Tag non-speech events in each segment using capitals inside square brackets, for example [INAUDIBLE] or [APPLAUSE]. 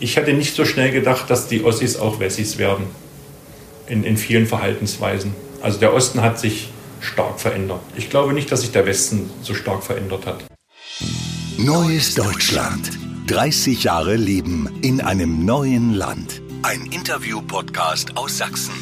Ich hätte nicht so schnell gedacht, dass die Ossis auch Wessis werden. In, in vielen Verhaltensweisen. Also der Osten hat sich stark verändert. Ich glaube nicht, dass sich der Westen so stark verändert hat. Neues Deutschland. 30 Jahre Leben in einem neuen Land. Ein Interview-Podcast aus Sachsen.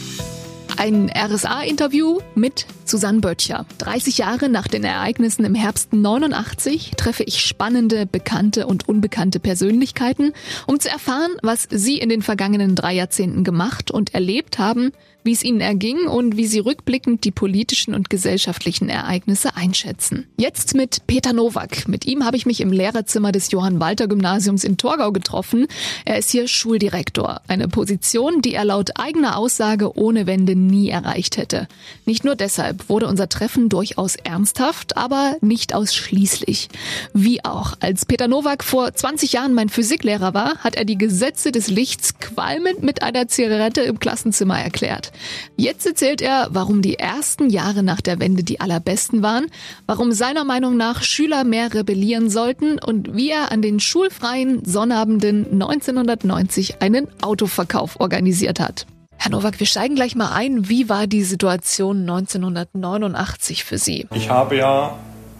Ein RSA-Interview mit Susanne Böttcher. 30 Jahre nach den Ereignissen im Herbst 89 treffe ich spannende, bekannte und unbekannte Persönlichkeiten, um zu erfahren, was sie in den vergangenen drei Jahrzehnten gemacht und erlebt haben, wie es ihnen erging und wie sie rückblickend die politischen und gesellschaftlichen Ereignisse einschätzen. Jetzt mit Peter Nowak. Mit ihm habe ich mich im Lehrerzimmer des Johann Walter Gymnasiums in Torgau getroffen. Er ist hier Schuldirektor, eine Position, die er laut eigener Aussage ohne Wende nie erreicht hätte. Nicht nur deshalb wurde unser Treffen durchaus ernsthaft, aber nicht ausschließlich. Wie auch, als Peter Nowak vor 20 Jahren mein Physiklehrer war, hat er die Gesetze des Lichts qualmend mit einer Zigarette im Klassenzimmer erklärt. Jetzt erzählt er, warum die ersten Jahre nach der Wende die allerbesten waren, warum seiner Meinung nach Schüler mehr rebellieren sollten und wie er an den schulfreien Sonnabenden 1990 einen Autoverkauf organisiert hat. Herr Nowak, wir steigen gleich mal ein. Wie war die Situation 1989 für Sie? Ich habe ja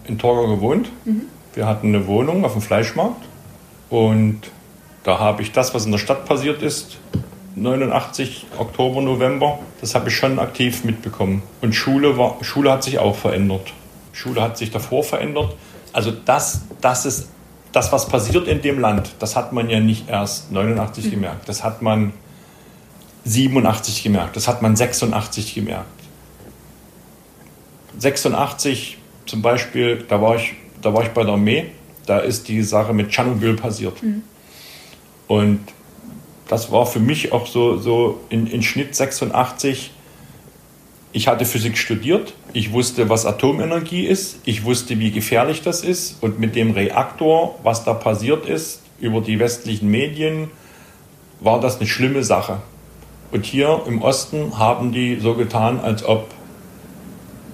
in Torgau gewohnt. Mhm. Wir hatten eine Wohnung auf dem Fleischmarkt und da habe ich das, was in der Stadt passiert ist, 89, Oktober, November, das habe ich schon aktiv mitbekommen. Und Schule, war, Schule hat sich auch verändert. Schule hat sich davor verändert. Also das, das ist das, was passiert in dem Land, das hat man ja nicht erst 89 mhm. gemerkt. Das hat man 87 gemerkt. Das hat man 86 gemerkt. 86 zum Beispiel, da war ich, da war ich bei der Armee, da ist die Sache mit Tschernobyl passiert. Mhm. Und das war für mich auch so, so in, in Schnitt 86. Ich hatte Physik studiert, ich wusste, was Atomenergie ist, ich wusste, wie gefährlich das ist und mit dem Reaktor, was da passiert ist, über die westlichen Medien, war das eine schlimme Sache. Und hier im Osten haben die so getan, als ob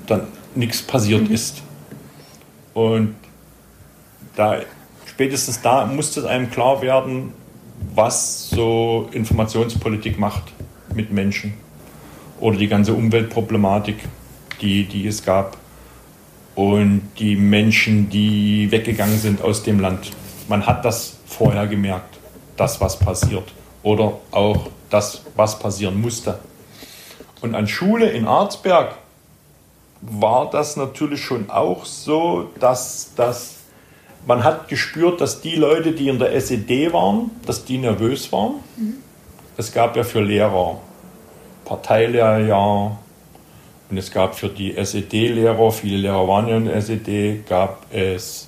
dann nichts passiert mhm. ist. Und da, spätestens da musste es einem klar werden, was so Informationspolitik macht mit Menschen oder die ganze Umweltproblematik, die, die es gab und die Menschen, die weggegangen sind aus dem Land. Man hat das vorher gemerkt, das, was passiert oder auch das, was passieren musste. Und an Schule in Arzberg war das natürlich schon auch so, dass das man hat gespürt, dass die Leute, die in der SED waren, dass die nervös waren. Mhm. Es gab ja für Lehrer Parteilehrjahr und es gab für die SED-Lehrer, viele Lehrer waren ja in der SED, gab es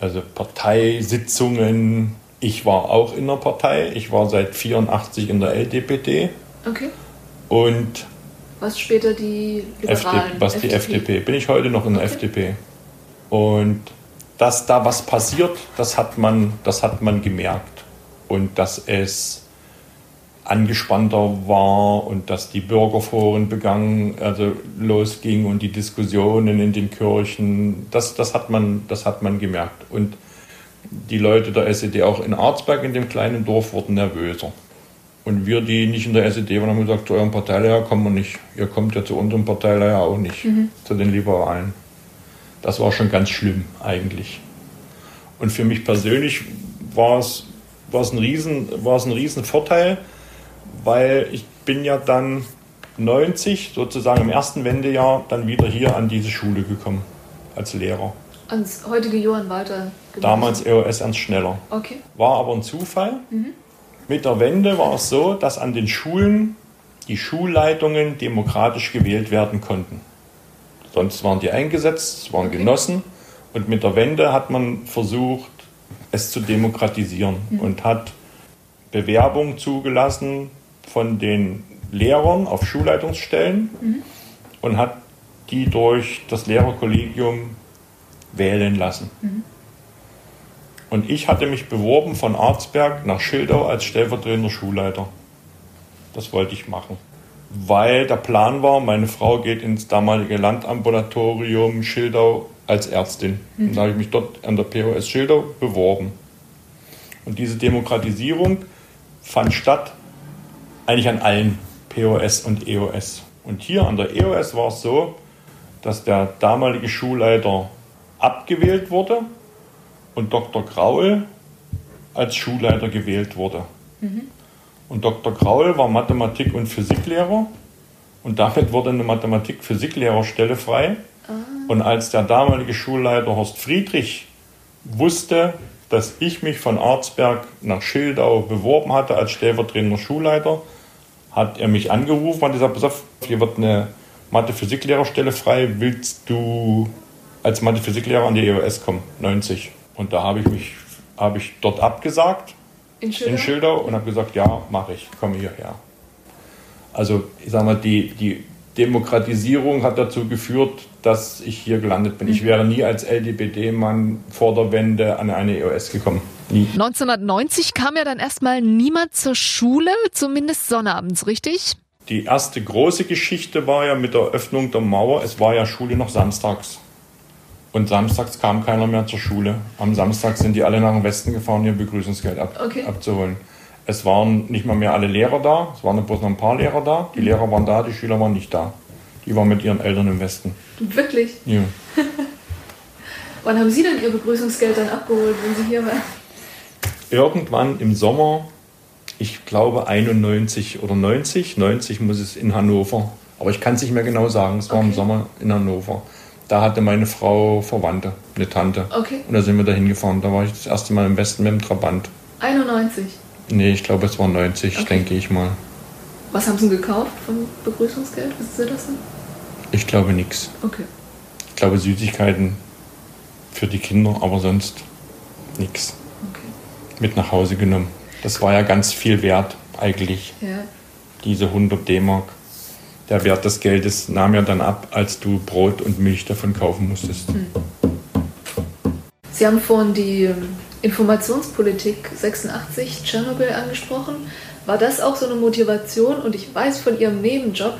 also Parteisitzungen. Ich war auch in der Partei. Ich war seit 84 in der LDPD. Okay. Und was später die Liberalen, FDP, was FDP. die FDP. Bin ich heute noch in der okay. FDP. Und dass da was passiert, das hat man, das hat man gemerkt. Und dass es angespannter war und dass die Bürgerforen begangen, also losging und die Diskussionen in den Kirchen, das, das, hat man, das hat man gemerkt. Und die Leute der SED auch in Arzberg, in dem kleinen Dorf, wurden nervöser. Und wir, die nicht in der SED waren, haben gesagt, zu eurem Parteileier kommen wir nicht. Ihr kommt ja zu unserem Parteileier auch nicht, mhm. zu den Liberalen. Das war schon ganz schlimm eigentlich. Und für mich persönlich war es, war es, ein, Riesen, war es ein Riesenvorteil, weil ich bin ja dann 90, sozusagen im ersten Wendejahr, dann wieder hier an diese Schule gekommen als Lehrer. Ans heutige Johann Walter? Damals EOS Ernst Schneller. Okay. War aber ein Zufall. Mhm. Mit der Wende war es so, dass an den Schulen die Schulleitungen demokratisch gewählt werden konnten. Sonst waren die eingesetzt, es waren Genossen. Und mit der Wende hat man versucht, es zu demokratisieren mhm. und hat Bewerbung zugelassen von den Lehrern auf Schulleitungsstellen mhm. und hat die durch das Lehrerkollegium wählen lassen. Mhm. Und ich hatte mich beworben von Arzberg nach Schildau als stellvertretender Schulleiter. Das wollte ich machen weil der Plan war, meine Frau geht ins damalige Landambulatorium Schildau als Ärztin. Mhm. Und da habe ich mich dort an der POS Schildau beworben. Und diese Demokratisierung fand statt eigentlich an allen POS und EOS. Und hier an der EOS war es so, dass der damalige Schulleiter abgewählt wurde und Dr. Graul als Schulleiter gewählt wurde. Mhm. Und Dr. Graul war Mathematik- und Physiklehrer und damit wurde eine Mathematik-Physiklehrerstelle frei. Ah. Und als der damalige Schulleiter Horst Friedrich wusste, dass ich mich von Arzberg nach Schildau beworben hatte als stellvertretender Schulleiter, hat er mich angerufen und gesagt, pass auf, hier wird eine Mathe-Physik-Lehrerstelle frei, willst du als Mathe-Physik-Lehrer an die EOS kommen? 90. Und da habe ich mich habe ich dort abgesagt in Schildau, in Schildau und habe gesagt, ja, mache ich, komme hierher. Also ich sage mal, die, die Demokratisierung hat dazu geführt, dass ich hier gelandet bin. Ich mhm. wäre nie als LDBD-Mann vor der Wende an eine EOS gekommen. Nie. 1990 kam ja dann erstmal niemand zur Schule, zumindest sonnabends, richtig? Die erste große Geschichte war ja mit der Öffnung der Mauer. Es war ja Schule noch samstags. Und samstags kam keiner mehr zur Schule. Am Samstag sind die alle nach dem Westen gefahren, ihr Begrüßungsgeld ab, okay. abzuholen. Es waren nicht mal mehr alle Lehrer da, es waren bloß noch ein paar Lehrer da. Die Lehrer waren da, die Schüler waren nicht da. Die waren mit ihren Eltern im Westen. Wirklich? Ja. [LAUGHS] Wann haben Sie denn Ihr Begrüßungsgeld dann abgeholt, wenn Sie hier waren? Irgendwann im Sommer, ich glaube 91 oder 90, 90 muss es in Hannover. Aber ich kann es nicht mehr genau sagen, es war okay. im Sommer in Hannover da hatte meine Frau Verwandte, eine Tante. Okay. Und da sind wir da hingefahren. Da war ich das erste Mal im Westen mit dem Trabant. 91? Nee, ich glaube, es war 90, okay. denke ich mal. Was haben Sie gekauft vom Begrüßungsgeld? Wissen Sie das denn? Ich glaube nichts. Okay. Ich glaube Süßigkeiten für die Kinder, aber sonst nichts. Okay. Mit nach Hause genommen. Das war ja ganz viel wert eigentlich. Ja. Diese 100 D-Mark der Wert des Geldes nahm ja dann ab, als du Brot und Milch davon kaufen musstest. Hm. Sie haben vorhin die ähm, Informationspolitik 86 Tschernobyl angesprochen. War das auch so eine Motivation? Und ich weiß von Ihrem Nebenjob,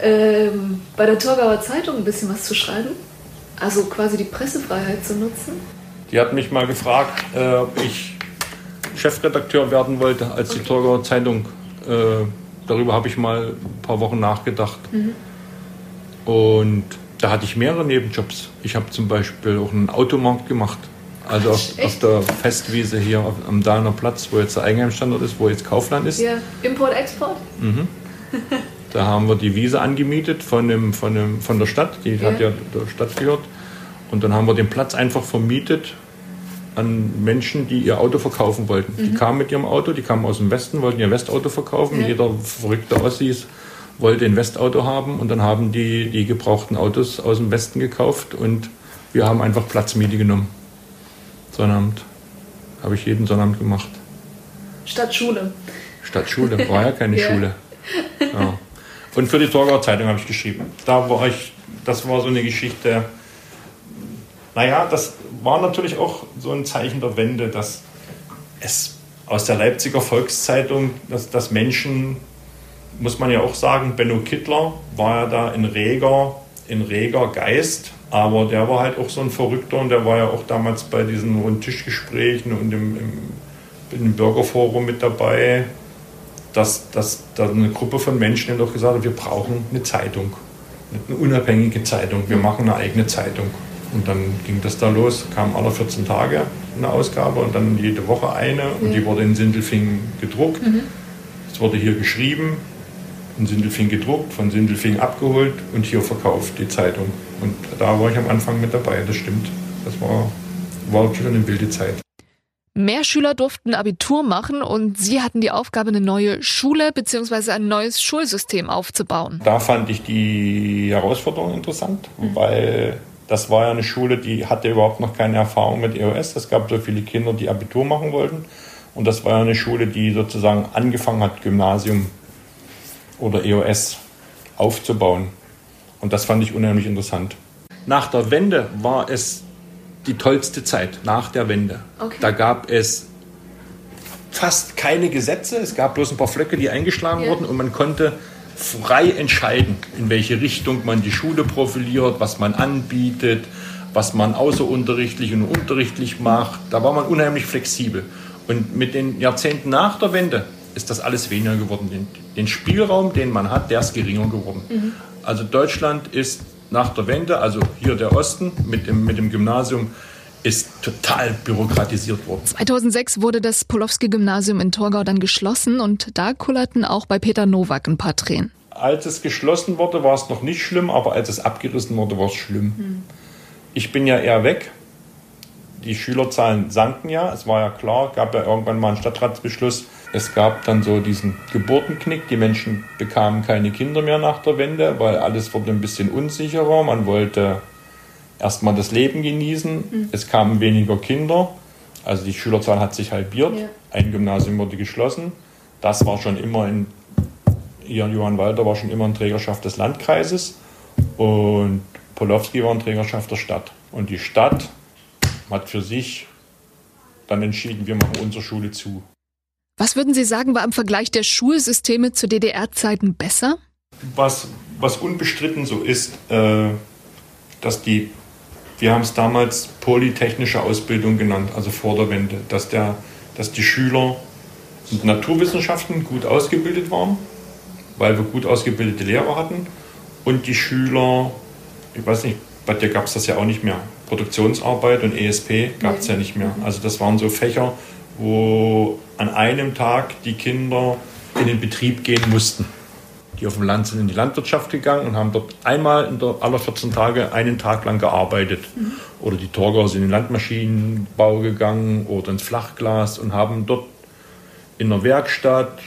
ähm, bei der Torgauer Zeitung ein bisschen was zu schreiben? Also quasi die Pressefreiheit zu nutzen? Die hat mich mal gefragt, äh, ob ich Chefredakteur werden wollte, als okay. die Torgauer Zeitung äh, darüber habe ich mal ein paar Wochen nachgedacht. Mhm. Und da hatte ich mehrere Nebenjobs. Ich habe zum Beispiel auch einen Automarkt gemacht. Also auf, auf, der Festwiese hier am Dahner Platz, wo jetzt der Eigenheimstandort ist, wo jetzt Kaufland ist. Ja, Import-Export? Mhm. [LAUGHS] Da haben wir die Wiese angemietet von, dem, von, dem, von der Stadt, die ja. hat ja der Stadt gehört. Und dann haben wir den Platz einfach vermietet an Menschen, die ihr Auto verkaufen wollten. Mhm. Die kamen mit ihrem Auto, die kamen aus dem Westen, wollten ihr Westauto verkaufen. Ja. Jeder verrückte Ossis wollte ein Westauto haben und dann haben die die gebrauchten Autos aus dem Westen gekauft und wir haben einfach Platzmiete genommen. Sonnabend. Habe ich jeden Sonnabend gemacht. Statt Schule. Statt Schule, war ja keine [LAUGHS] ja. Schule. Ja. Und für die Torgauer Zeitung habe ich geschrieben. Da war ich, das war so eine Geschichte. Naja, das war natürlich auch so ein Zeichen der Wende, dass es aus der Leipziger Volkszeitung, dass, dass Menschen, muss man ja auch sagen, Benno Kittler war ja da ein reger, ein reger Geist, aber der war halt auch so ein Verrückter und der war ja auch damals bei diesen Rundtischgesprächen und im, im, im Bürgerforum mit dabei, dass, dass da eine Gruppe von Menschen doch gesagt hat, wir brauchen eine Zeitung, eine unabhängige Zeitung, wir machen eine eigene Zeitung. Und dann ging das da los, kam alle 14 Tage eine Ausgabe und dann jede Woche eine und die wurde in Sindelfing gedruckt. Mhm. Es wurde hier geschrieben, in Sindelfing gedruckt, von Sindelfing abgeholt und hier verkauft, die Zeitung. Und da war ich am Anfang mit dabei, das stimmt. Das war, war wirklich eine wilde Zeit. Mehr Schüler durften Abitur machen und Sie hatten die Aufgabe, eine neue Schule bzw. ein neues Schulsystem aufzubauen. Da fand ich die Herausforderung interessant, mhm. weil das war ja eine Schule, die hatte überhaupt noch keine Erfahrung mit EOS. Es gab so viele Kinder, die Abitur machen wollten. Und das war ja eine Schule, die sozusagen angefangen hat, Gymnasium oder EOS aufzubauen. Und das fand ich unheimlich interessant. Nach der Wende war es die tollste Zeit, nach der Wende. Okay. Da gab es fast keine Gesetze, es gab bloß ein paar Flöcke, die eingeschlagen yeah. wurden und man konnte frei entscheiden, in welche Richtung man die Schule profiliert, was man anbietet, was man außerunterrichtlich und unterrichtlich macht. Da war man unheimlich flexibel. Und mit den Jahrzehnten nach der Wende ist das alles weniger geworden. Den, den Spielraum, den man hat, der ist geringer geworden. Mhm. Also Deutschland ist nach der Wende, also hier der Osten mit dem, mit dem Gymnasium, ist total bürokratisiert worden. 2006 wurde das Polowski-Gymnasium in Torgau dann geschlossen und da kullerten auch bei Peter Nowak ein paar Tränen. Als es geschlossen wurde, war es noch nicht schlimm, aber als es abgerissen wurde, war es schlimm. Hm. Ich bin ja eher weg. Die Schülerzahlen sanken ja, es war ja klar, gab ja irgendwann mal einen Stadtratsbeschluss. Es gab dann so diesen Geburtenknick, die Menschen bekamen keine Kinder mehr nach der Wende, weil alles wurde ein bisschen unsicherer. Man wollte erstmal das Leben genießen. Mhm. Es kamen weniger Kinder, also die Schülerzahl hat sich halbiert. Ja. Ein Gymnasium wurde geschlossen. Das war schon immer in, Johann Walter war schon immer in Trägerschaft des Landkreises und Polowski war in Trägerschaft der Stadt. Und die Stadt hat für sich dann entschieden, wir machen unsere Schule zu. Was würden Sie sagen, war im Vergleich der Schulsysteme zu DDR-Zeiten besser? Was, was unbestritten so ist, äh, dass die wir haben es damals polytechnische Ausbildung genannt, also vor der Wende, dass, der, dass die Schüler in Naturwissenschaften gut ausgebildet waren, weil wir gut ausgebildete Lehrer hatten und die Schüler, ich weiß nicht, bei dir gab es das ja auch nicht mehr, Produktionsarbeit und ESP gab es ja nicht mehr. Also das waren so Fächer, wo an einem Tag die Kinder in den Betrieb gehen mussten die auf dem Land sind in die Landwirtschaft gegangen und haben dort einmal in der, aller 14 Tage einen Tag lang gearbeitet. Mhm. Oder die Torgau sind in den Landmaschinenbau gegangen oder ins Flachglas und haben dort in der Werkstatt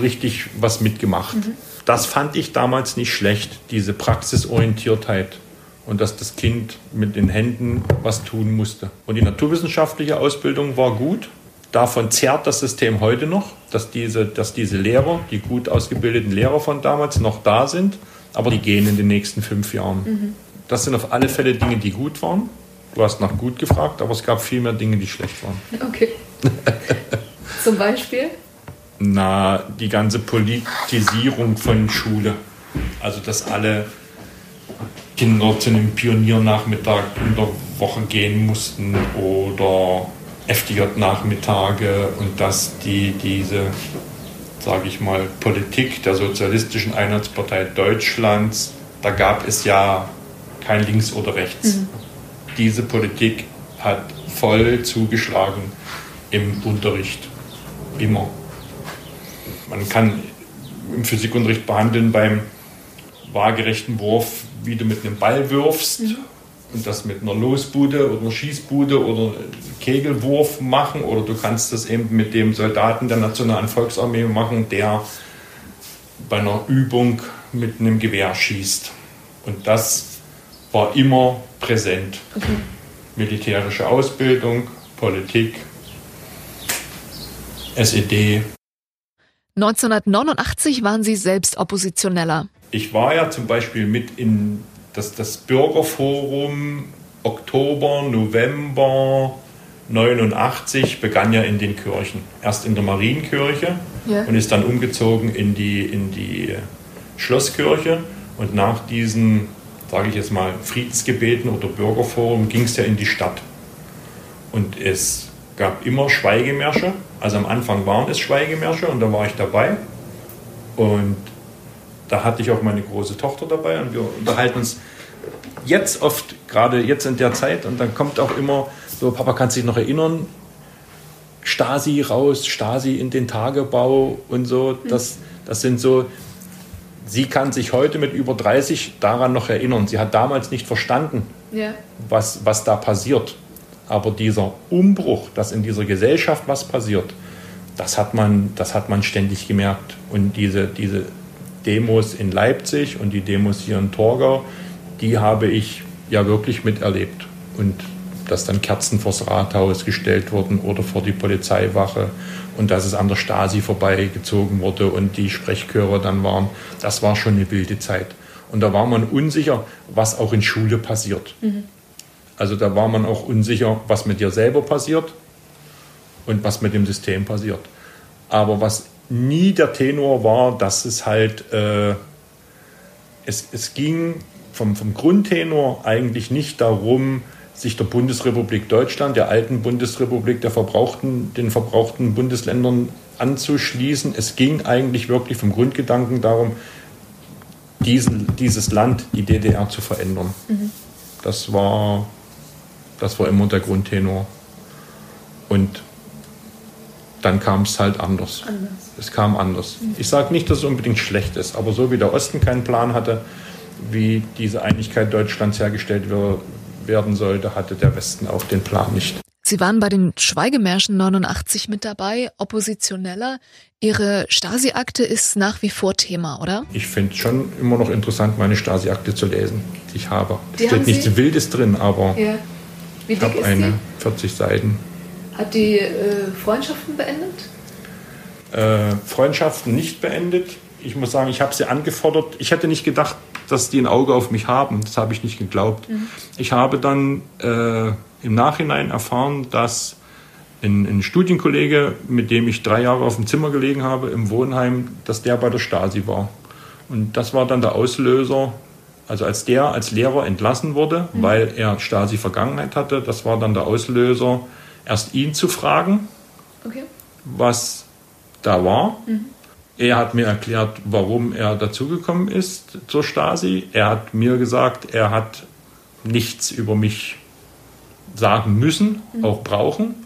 richtig was mitgemacht. Mhm. Das fand ich damals nicht schlecht, diese Praxisorientiertheit und dass das Kind mit den Händen was tun musste. Und die naturwissenschaftliche Ausbildung war gut, Davon zerrt das System heute noch, dass diese, dass diese Lehrer, die gut ausgebildeten Lehrer von damals, noch da sind, aber die gehen in den nächsten fünf Jahren. Mhm. Das sind auf alle Fälle Dinge, die gut waren. Du hast nach gut gefragt, aber es gab viel mehr Dinge, die schlecht waren. Okay. [LAUGHS] Zum Beispiel? Na, die ganze Politisierung von Schule. Also, dass alle Kinder zu einem Pioniernachmittag in der Woche gehen mussten oder FDJ-Nachmittage und dass die diese, sage ich mal, Politik der Sozialistischen Einheitspartei Deutschlands, da gab es ja kein Links oder Rechts. Mhm. Diese Politik hat voll zugeschlagen im Unterricht. Immer. Man kann im Physikunterricht behandeln beim waagerechten Wurf, wie du mit einem Ball wirfst. Mhm und das mit einer Losbude oder einer Schießbude oder Kegelwurf machen oder du kannst das eben mit dem Soldaten der Nationalen Volksarmee machen, der bei einer Übung mit einem Gewehr schießt. Und das war immer präsent. Okay. Militärische Ausbildung, Politik, SED. 1989 waren Sie selbst Oppositioneller. Ich war ja zum Beispiel mit in das, das Bürgerforum Oktober, November 89 begann ja in den Kirchen. Erst in der Marienkirche ja. und ist dann umgezogen in die, in die Schlosskirche. Und nach diesen, sage ich jetzt mal, Friedensgebeten oder Bürgerforum ging es ja in die Stadt. Und es gab immer Schweigemärsche. Also am Anfang waren es Schweigemärsche und da war ich dabei. Und da hatte ich auch meine große Tochter dabei und wir unterhalten uns jetzt oft, gerade jetzt in der Zeit, und dann kommt auch immer so, Papa kann sich noch erinnern, Stasi raus, Stasi in den Tagebau und so. Das, das sind so, sie kann sich heute mit über 30 daran noch erinnern. Sie hat damals nicht verstanden, ja. was, was da passiert. Aber dieser Umbruch, dass in dieser Gesellschaft was passiert, das hat man, das hat man ständig gemerkt. Und diese, diese Demos in Leipzig und die Demos hier in Torgau, die habe ich ja wirklich miterlebt. Und dass dann Kerzen vors Rathaus gestellt wurden oder vor die Polizeiwache und dass es an der Stasi vorbeigezogen wurde und die Sprechchöre dann waren, das war schon eine wilde Zeit. Und da war man unsicher, was auch in Schule passiert. Mhm. Also da war man auch unsicher, was mit dir selber passiert und was mit dem System passiert. Aber was nie der Tenor war, dass es halt, äh, es, es ging vom, vom Grundtenor eigentlich nicht darum, sich der Bundesrepublik Deutschland, der alten Bundesrepublik, der verbrauchten, den verbrauchten Bundesländern anzuschließen. Es ging eigentlich wirklich vom Grundgedanken darum, diesen, dieses Land, die DDR, zu verändern. Mhm. Das, war, das war immer der Grundtenor. Und dann kam es halt anders. anders. Es kam anders. Ich sage nicht, dass es unbedingt schlecht ist, aber so wie der Osten keinen Plan hatte, wie diese Einigkeit Deutschlands hergestellt werden sollte, hatte der Westen auch den Plan nicht. Sie waren bei den Schweigemärschen 89 mit dabei, Oppositioneller. Ihre Stasi-Akte ist nach wie vor Thema, oder? Ich finde es schon immer noch interessant, meine Stasi-Akte zu lesen, die ich habe. Es steht nichts Wildes drin, aber ja. ich habe eine, die? 40 Seiten. Hat die äh, Freundschaften beendet? Äh, Freundschaften nicht beendet. Ich muss sagen, ich habe sie angefordert. Ich hätte nicht gedacht, dass die ein Auge auf mich haben. Das habe ich nicht geglaubt. Mhm. Ich habe dann äh, im Nachhinein erfahren, dass ein, ein, Studienkollege, mit dem ich drei Jahre auf dem Zimmer gelegen habe im Wohnheim, dass der bei der Stasi war. Und das war dann der Auslöser, also als der als Lehrer entlassen wurde, mhm. weil er Stasi-Vergangenheit hatte, das war dann der Auslöser, erst ihn zu fragen, okay. was da war. Mhm. Er hat mir erklärt, warum er dazugekommen ist zur Stasi. Er hat mir gesagt, er hat nichts über mich sagen müssen, mhm. auch brauchen.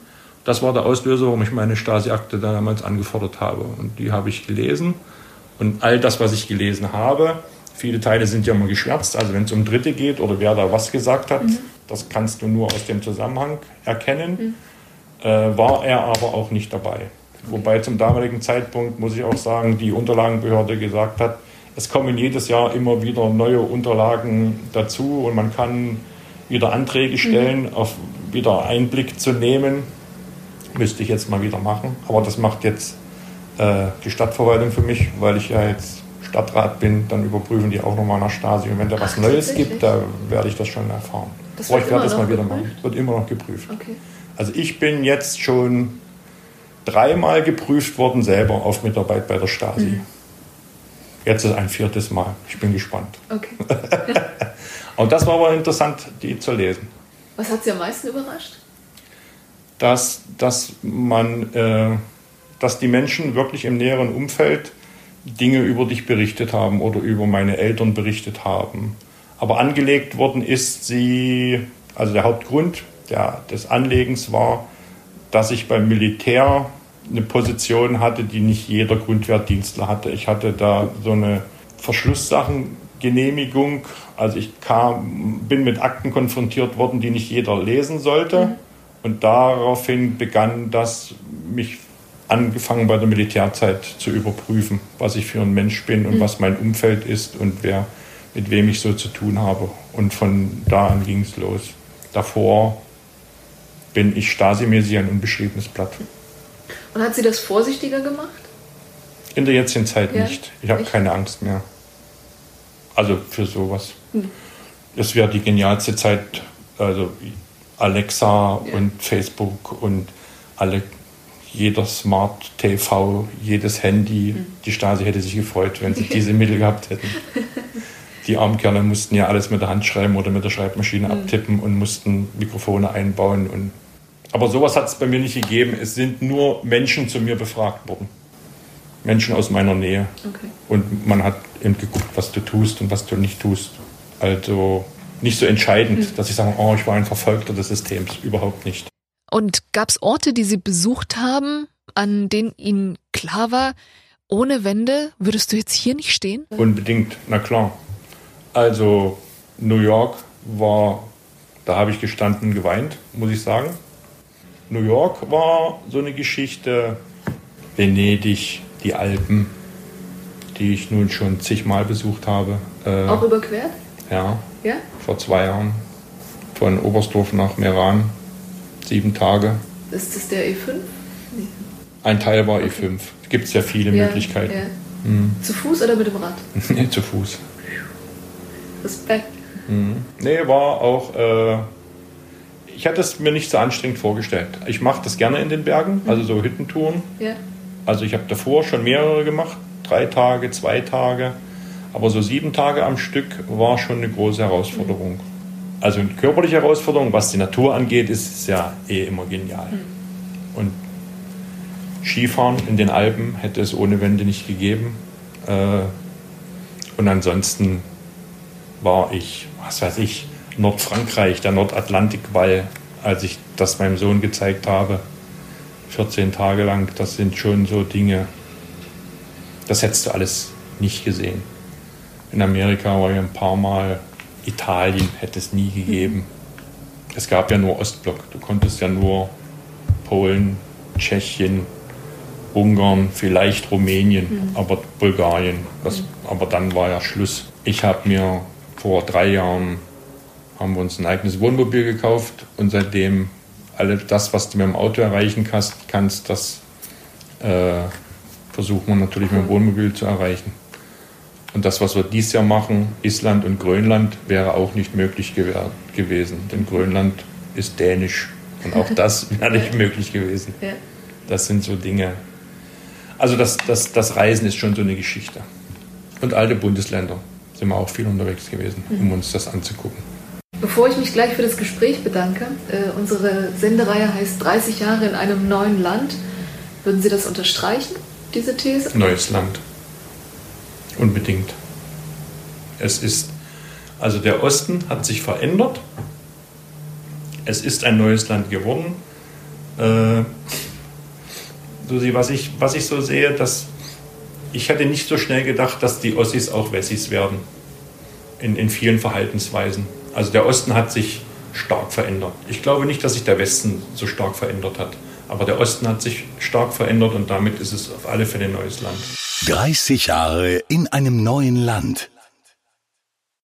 Das war der Auslöser, warum ich meine Stasi-Akte damals angefordert habe. Und die habe ich gelesen. Und all das, was ich gelesen habe, viele Teile sind ja immer geschwärzt. Also wenn es um Dritte geht oder wer da was gesagt hat, mhm. das kannst du nur aus dem Zusammenhang erkennen. Mhm. Äh, war er aber auch nicht dabei. Wobei zum damaligen Zeitpunkt, muss ich auch sagen, die Unterlagenbehörde gesagt hat, es kommen jedes Jahr immer wieder neue Unterlagen dazu und man kann wieder Anträge mhm. stellen, mhm. auf wieder Einblick zu nehmen. Müsste ich jetzt mal wieder machen. Aber das macht jetzt äh, die Stadtverwaltung für mich, weil ich ja jetzt Stadtrat bin. Dann überprüfen die auch nochmal nach Stasi. Und wenn da was Ach, Neues gibt, da werde ich das schon erfahren. Das Aber ich werde das mal wieder machen. Wird immer noch geprüft. Okay. Also ich bin jetzt schon dreimal geprüft worden selber auf Mitarbeit bei der Stasi. Mhm. Jetzt ist ein viertes Mal. Ich bin gespannt. Okay. [LAUGHS] Und das war aber interessant, die zu lesen. Was hat Sie am meisten überrascht? Dass, dass man, äh, dass die Menschen wirklich im näheren Umfeld Dinge über dich berichtet haben oder über meine Eltern berichtet haben. Aber angelegt worden ist sie, also der Hauptgrund der, des Anlegens war, dass ich beim Militär eine Position hatte, die nicht jeder Grundwehrdienstler hatte. Ich hatte da so eine Verschlusssachengenehmigung. Also ich kam, bin mit Akten konfrontiert worden, die nicht jeder lesen sollte. Mhm. Und daraufhin begann das, mich angefangen bei der Militärzeit zu überprüfen, was ich für ein Mensch bin und mhm. was mein Umfeld ist und wer, mit wem ich so zu tun habe. Und von da an ging es los. Davor bin ich Stasi-mäßig ein unbeschriebenes Blatt. Und hat sie das vorsichtiger gemacht? In der jetzigen Zeit ja? nicht. Ich habe keine Angst mehr. Also für sowas. Hm. Es wäre die genialste Zeit, also Alexa ja. und Facebook und alle, jeder Smart TV, jedes Handy. Hm. Die Stasi hätte sich gefreut, wenn sie [LAUGHS] diese Mittel gehabt hätten. Die Armkerne mussten ja alles mit der Hand schreiben oder mit der Schreibmaschine hm. abtippen und mussten Mikrofone einbauen und aber sowas hat es bei mir nicht gegeben. Es sind nur Menschen zu mir befragt worden. Menschen aus meiner Nähe. Okay. Und man hat eben geguckt, was du tust und was du nicht tust. Also nicht so entscheidend, mhm. dass ich sage, oh, ich war ein Verfolgter des Systems. Überhaupt nicht. Und gab es Orte, die Sie besucht haben, an denen Ihnen klar war, ohne Wände würdest du jetzt hier nicht stehen? Unbedingt, na klar. Also New York war, da habe ich gestanden, geweint, muss ich sagen. New York war so eine Geschichte, Venedig, die Alpen, die ich nun schon zigmal besucht habe. Äh, Auch überquert? Ja, ja, vor zwei Jahren. Von Oberstdorf nach Meran, sieben Tage. Ist das der E5? Nee. Ein Teil war okay. E5. Gibt es ja viele ja, Möglichkeiten. Ja. Mhm. Zu Fuß oder mit dem Rad? [LAUGHS] nee, zu Fuß. Respekt. Mhm. Nee, war auch äh, ich hatte es mir nicht so anstrengend vorgestellt. Ich mache das gerne in den Bergen, mhm. also so Hüttentouren. Ja. Also ich habe davor schon mehrere gemacht, drei Tage, zwei Tage. Aber so sieben Tage am Stück war schon eine große Herausforderung. Mhm. Also eine körperliche Herausforderung, was die Natur angeht, ist es ja eh immer genial. Mhm. Und Skifahren in den Alpen hätte es ohne Wände nicht gegeben. Äh, und ansonsten war ich, was weiß ich, Nordfrankreich, der Nordatlantikwall, als ich das meinem Sohn gezeigt habe. 14 Tage lang, das sind schon so Dinge, das hättest du alles nicht gesehen. In Amerika war ich ein paar Mal, Italien hätte es nie gegeben. Es gab ja nur Ostblock, du konntest ja nur Polen, Tschechien, Ungarn, vielleicht Rumänien, mhm. aber Bulgarien. Das, aber dann war ja Schluss. Ich habe mir vor drei Jahren haben wir uns ein eigenes Wohnmobil gekauft und seitdem alles das, was du mit dem Auto erreichen kannst, das äh, versuchen wir natürlich mit dem Wohnmobil zu erreichen. Und das, was wir dieses Jahr machen, Island und Grönland, wäre auch nicht möglich gewesen. Denn Grönland ist dänisch. Und auch das [LAUGHS] wäre nicht möglich gewesen. Das sind so Dinge. Also das, das, das Reisen ist schon so eine Geschichte. Und alte Bundesländer sind wir auch viel unterwegs gewesen, um mhm. uns das anzugucken. Bevor ich mich gleich für das Gespräch bedanke, äh, unsere Sendereihe heißt 30 Jahre in einem neuen Land. Würden Sie das unterstreichen, diese These? Neues Land. Unbedingt. Es ist, also der Osten hat sich verändert. Es ist ein neues Land geworden. Äh, was, ich, was ich so sehe, dass ich hätte nicht so schnell gedacht, dass die Ossis auch Wessis werden. In, in vielen Verhaltensweisen. Also der Osten hat sich stark verändert. Ich glaube nicht, dass sich der Westen so stark verändert hat. Aber der Osten hat sich stark verändert und damit ist es auf alle Fälle ein neues Land. 30 Jahre in einem neuen Land.